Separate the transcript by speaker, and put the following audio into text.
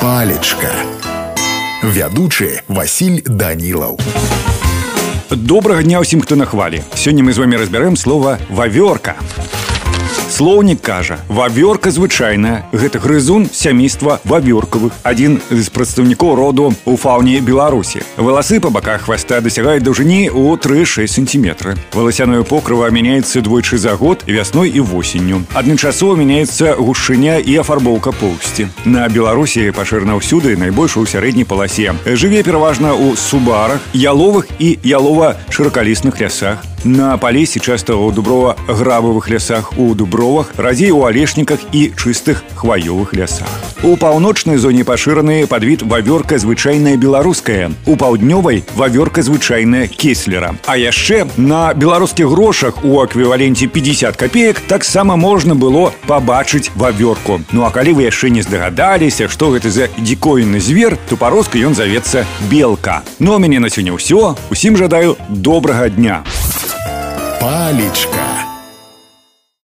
Speaker 1: палечка вядучы Васіль данілаў
Speaker 2: добрага дня ўсім хто на хвалі сёння мы з вами разбярэм слова вавёрка Слоўнік кажа вавёрка звычайная гэта грызун сямейства вавёркавых адзін з прадстаўнікоў роду у фауне беларусі валасы па баках хваста дасягаюць даўжыні ў 3-6 сантиметры валасяное покрыва мяняецца двойчы за год вясной і восенню адначасова мяняецца гушыня і афарбоўка поўсці на беларусі пашырана ўсюды найбольш у сярэдняй паласе жыве пераважна ў субарах яловых і ялова шыракалісных лясах на палесе часта ў дуброва грабавых лясах у дубровах радзей у алешніках і чыстых хваёвых лясах у паўночнай зоне пашыраны падвід вавёрка звычайная беларуская у паўднёвай вавёрка звычайная кеслера а яшчэ на беларускіх грошах у эквіваленце 50 копеек таксама можна было пабачыць вавёрку ну а калі вы яшчэ не здагадаліся што гэта за дзікоіны звер то па-руску ён завецца белка но ну, мяне на сёння ўсё усім жадаю добрага дня
Speaker 1: палечка